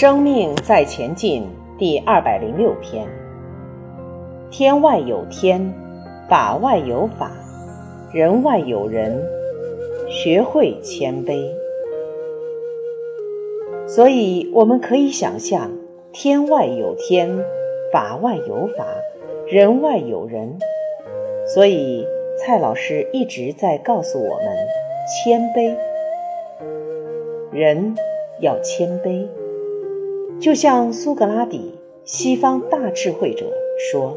生命在前进第二百零六篇。天外有天，法外有法，人外有人，学会谦卑。所以，我们可以想象，天外有天，法外有法，人外有人。所以，蔡老师一直在告诉我们：谦卑，人要谦卑。就像苏格拉底，西方大智慧者说：“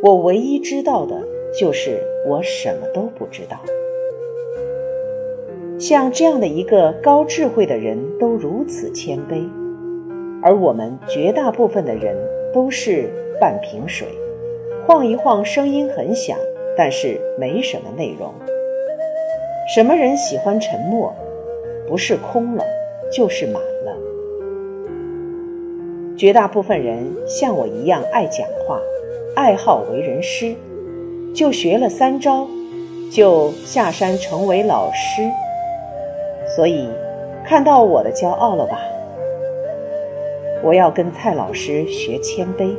我唯一知道的就是我什么都不知道。”像这样的一个高智慧的人都如此谦卑，而我们绝大部分的人都是半瓶水，晃一晃声音很响，但是没什么内容。什么人喜欢沉默？不是空了，就是满了。绝大部分人像我一样爱讲话，爱好为人师，就学了三招，就下山成为老师。所以，看到我的骄傲了吧？我要跟蔡老师学谦卑。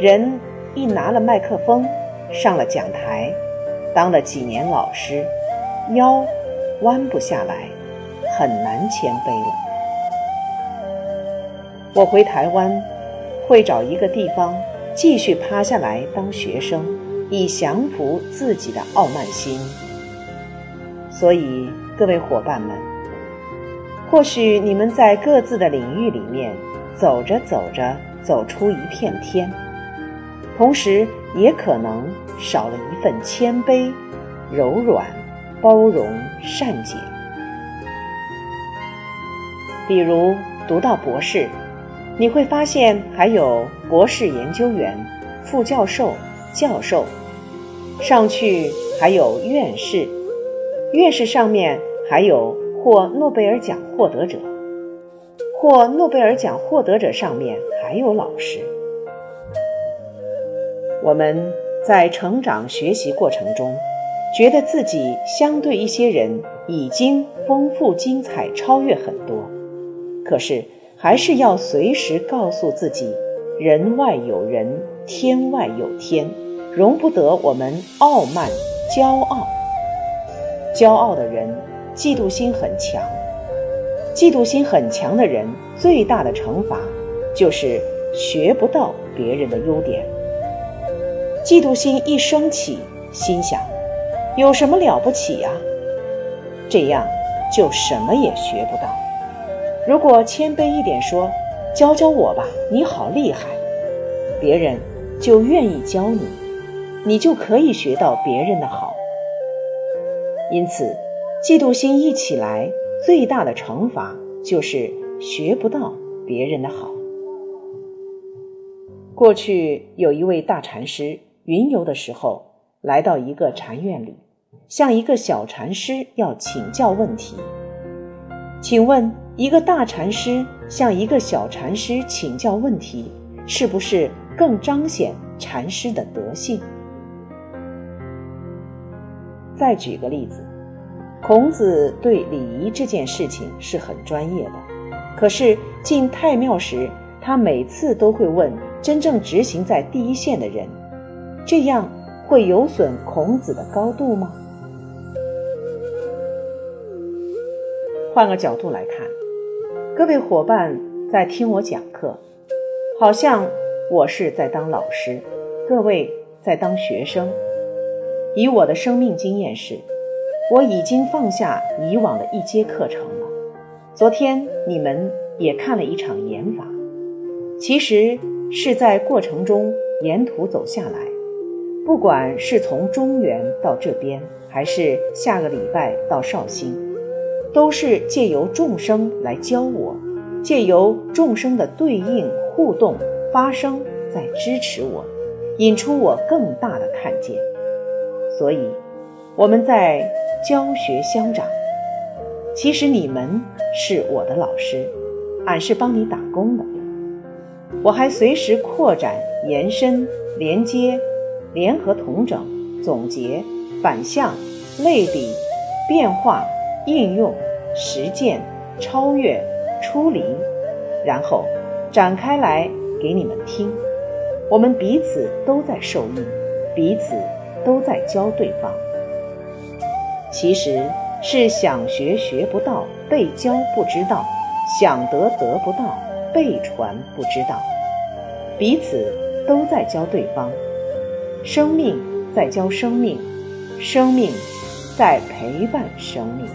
人一拿了麦克风，上了讲台，当了几年老师，腰弯不下来，很难谦卑了。我回台湾，会找一个地方继续趴下来当学生，以降服自己的傲慢心。所以，各位伙伴们，或许你们在各自的领域里面走着走着走出一片天，同时也可能少了一份谦卑、柔软、包容、善解。比如读到博士。你会发现，还有博士研究员、副教授、教授，上去还有院士，院士上面还有获诺贝尔奖获得者，获诺贝尔奖获得者上面还有老师。我们在成长学习过程中，觉得自己相对一些人已经丰富精彩，超越很多，可是。还是要随时告诉自己：人外有人，天外有天，容不得我们傲慢、骄傲。骄傲的人，嫉妒心很强。嫉妒心很强的人，最大的惩罚就是学不到别人的优点。嫉妒心一升起，心想：有什么了不起呀？这样就什么也学不到。如果谦卑一点说，教教我吧，你好厉害，别人就愿意教你，你就可以学到别人的好。因此，嫉妒心一起来，最大的惩罚就是学不到别人的好。过去有一位大禅师云游的时候，来到一个禅院里，向一个小禅师要请教问题，请问。一个大禅师向一个小禅师请教问题，是不是更彰显禅师的德性？再举个例子，孔子对礼仪这件事情是很专业的，可是进太庙时，他每次都会问真正执行在第一线的人：这样会有损孔子的高度吗？换个角度来看。各位伙伴在听我讲课，好像我是在当老师，各位在当学生。以我的生命经验是，我已经放下以往的一阶课程了。昨天你们也看了一场演法，其实是在过程中沿途走下来，不管是从中原到这边，还是下个礼拜到绍兴。都是借由众生来教我，借由众生的对应互动发生，在支持我，引出我更大的看见。所以，我们在教学相长。其实你们是我的老师，俺是帮你打工的。我还随时扩展、延伸、连接、联合、统整、总结、反向、类比、变化。应用、实践、超越、出离、然后展开来给你们听。我们彼此都在受益，彼此都在教对方。其实是想学学不到，被教不知道；想得得不到，被传不知道。彼此都在教对方，生命在教生命，生命在陪伴生命。